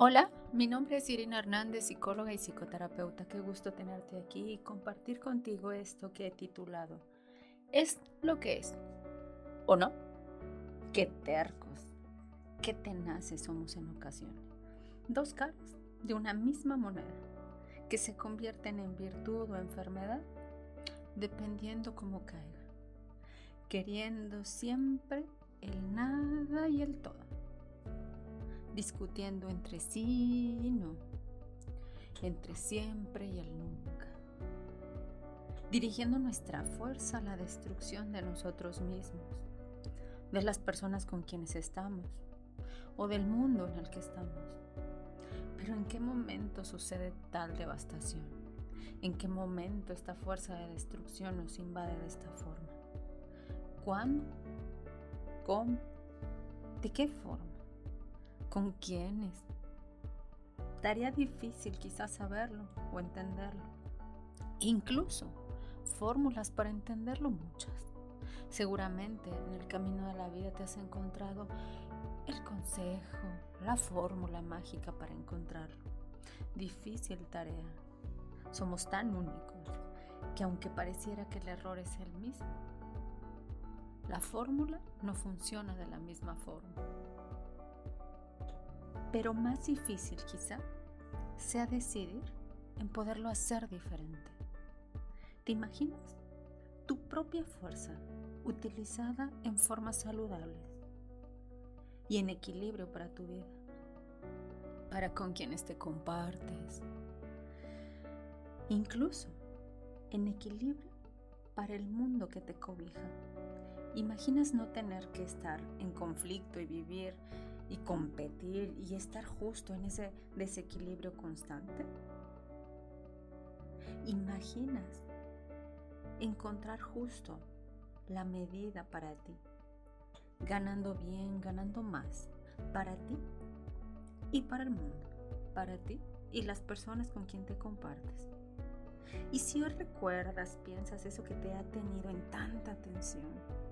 Hola, mi nombre es Irina Hernández, psicóloga y psicoterapeuta. Qué gusto tenerte aquí y compartir contigo esto que he titulado Es lo que es. ¿O no? Qué tercos, qué tenaces somos en ocasiones. Dos caras de una misma moneda que se convierten en virtud o enfermedad dependiendo cómo caiga, queriendo siempre el nada y el todo discutiendo entre sí y no, entre siempre y el nunca, dirigiendo nuestra fuerza a la destrucción de nosotros mismos, de las personas con quienes estamos o del mundo en el que estamos. Pero ¿en qué momento sucede tal devastación? ¿En qué momento esta fuerza de destrucción nos invade de esta forma? ¿Cuándo? ¿Cómo? ¿De qué forma? ¿Con quiénes? Daría difícil quizás saberlo o entenderlo. Incluso fórmulas para entenderlo muchas. Seguramente en el camino de la vida te has encontrado el consejo, la fórmula mágica para encontrarlo. Difícil tarea. Somos tan únicos que aunque pareciera que el error es el mismo, la fórmula no funciona de la misma forma pero más difícil quizá sea decidir en poderlo hacer diferente. ¿Te imaginas? Tu propia fuerza utilizada en formas saludables y en equilibrio para tu vida, para con quienes te compartes, incluso en equilibrio para el mundo que te cobija. ¿Imaginas no tener que estar en conflicto y vivir y competir y estar justo en ese desequilibrio constante? ¿Imaginas encontrar justo la medida para ti? Ganando bien, ganando más, para ti y para el mundo, para ti y las personas con quien te compartes. Y si recuerdas, piensas eso que te ha tenido en tanta tensión,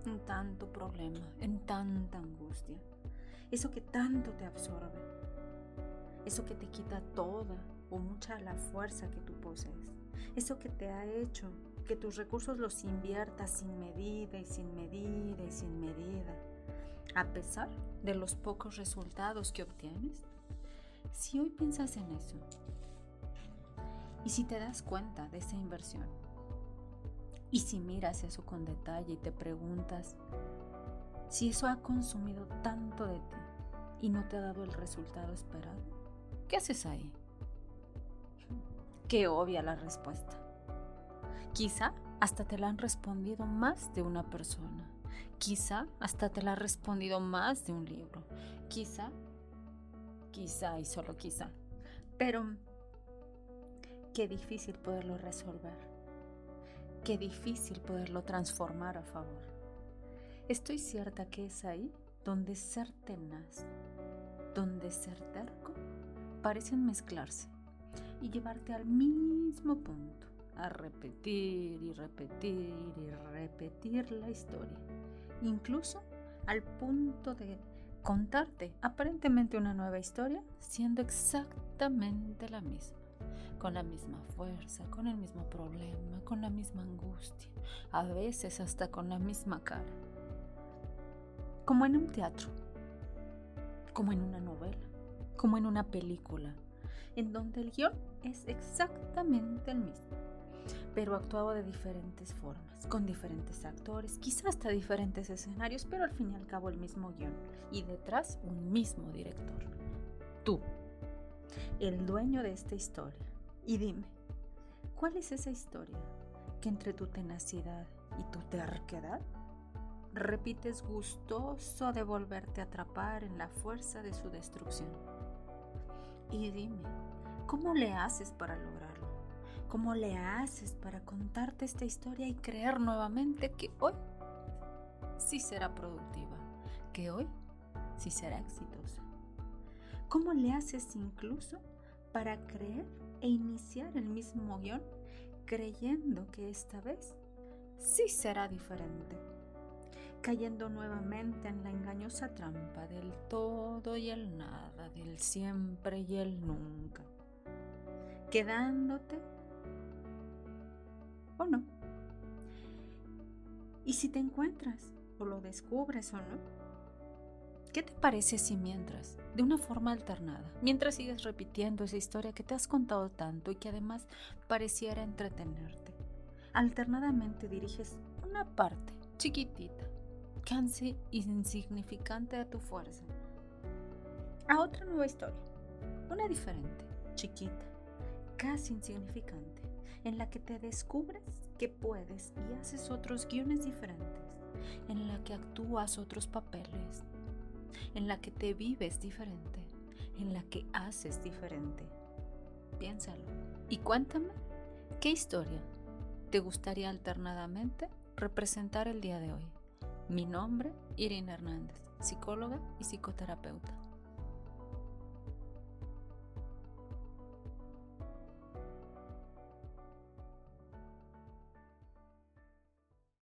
en tanto problema, en tanta angustia, eso que tanto te absorbe, eso que te quita toda o mucha la fuerza que tú posees, eso que te ha hecho que tus recursos los inviertas sin medida y sin medida y sin medida, a pesar de los pocos resultados que obtienes. Si hoy piensas en eso y si te das cuenta de esa inversión y si miras eso con detalle y te preguntas, si eso ha consumido tanto de ti y no te ha dado el resultado esperado, ¿qué haces ahí? Qué obvia la respuesta. Quizá hasta te la han respondido más de una persona. Quizá hasta te la ha respondido más de un libro. Quizá, quizá y solo quizá. Pero qué difícil poderlo resolver. Qué difícil poderlo transformar a favor. Estoy cierta que es ahí donde ser tenaz, donde ser terco, parecen mezclarse y llevarte al mismo punto, a repetir y repetir y repetir la historia, incluso al punto de contarte aparentemente una nueva historia siendo exactamente la misma, con la misma fuerza, con el mismo problema, con la misma angustia, a veces hasta con la misma cara como en un teatro, como en una novela, como en una película, en donde el guion es exactamente el mismo, pero actuado de diferentes formas, con diferentes actores, quizás hasta diferentes escenarios, pero al fin y al cabo el mismo guion y detrás un mismo director. Tú, el dueño de esta historia. Y dime, ¿cuál es esa historia que entre tu tenacidad y tu terquedad repites gustoso de volverte a atrapar en la fuerza de su destrucción. Y dime, ¿cómo le haces para lograrlo? ¿Cómo le haces para contarte esta historia y creer nuevamente que hoy sí será productiva, que hoy sí será exitosa? ¿Cómo le haces incluso para creer e iniciar el mismo guion creyendo que esta vez sí será diferente? Cayendo nuevamente en la engañosa trampa del todo y el nada, del siempre y el nunca, quedándote o no. Y si te encuentras o lo descubres o no, ¿qué te parece si mientras, de una forma alternada, mientras sigues repitiendo esa historia que te has contado tanto y que además pareciera entretenerte, alternadamente diriges una parte chiquitita casi insignificante a tu fuerza. A otra nueva historia, una diferente, chiquita, casi insignificante, en la que te descubres que puedes y haces otros guiones diferentes, en la que actúas otros papeles, en la que te vives diferente, en la que haces diferente. Piénsalo y cuéntame qué historia te gustaría alternadamente representar el día de hoy. Mi nombre, Irina Hernández, psicóloga y psicoterapeuta.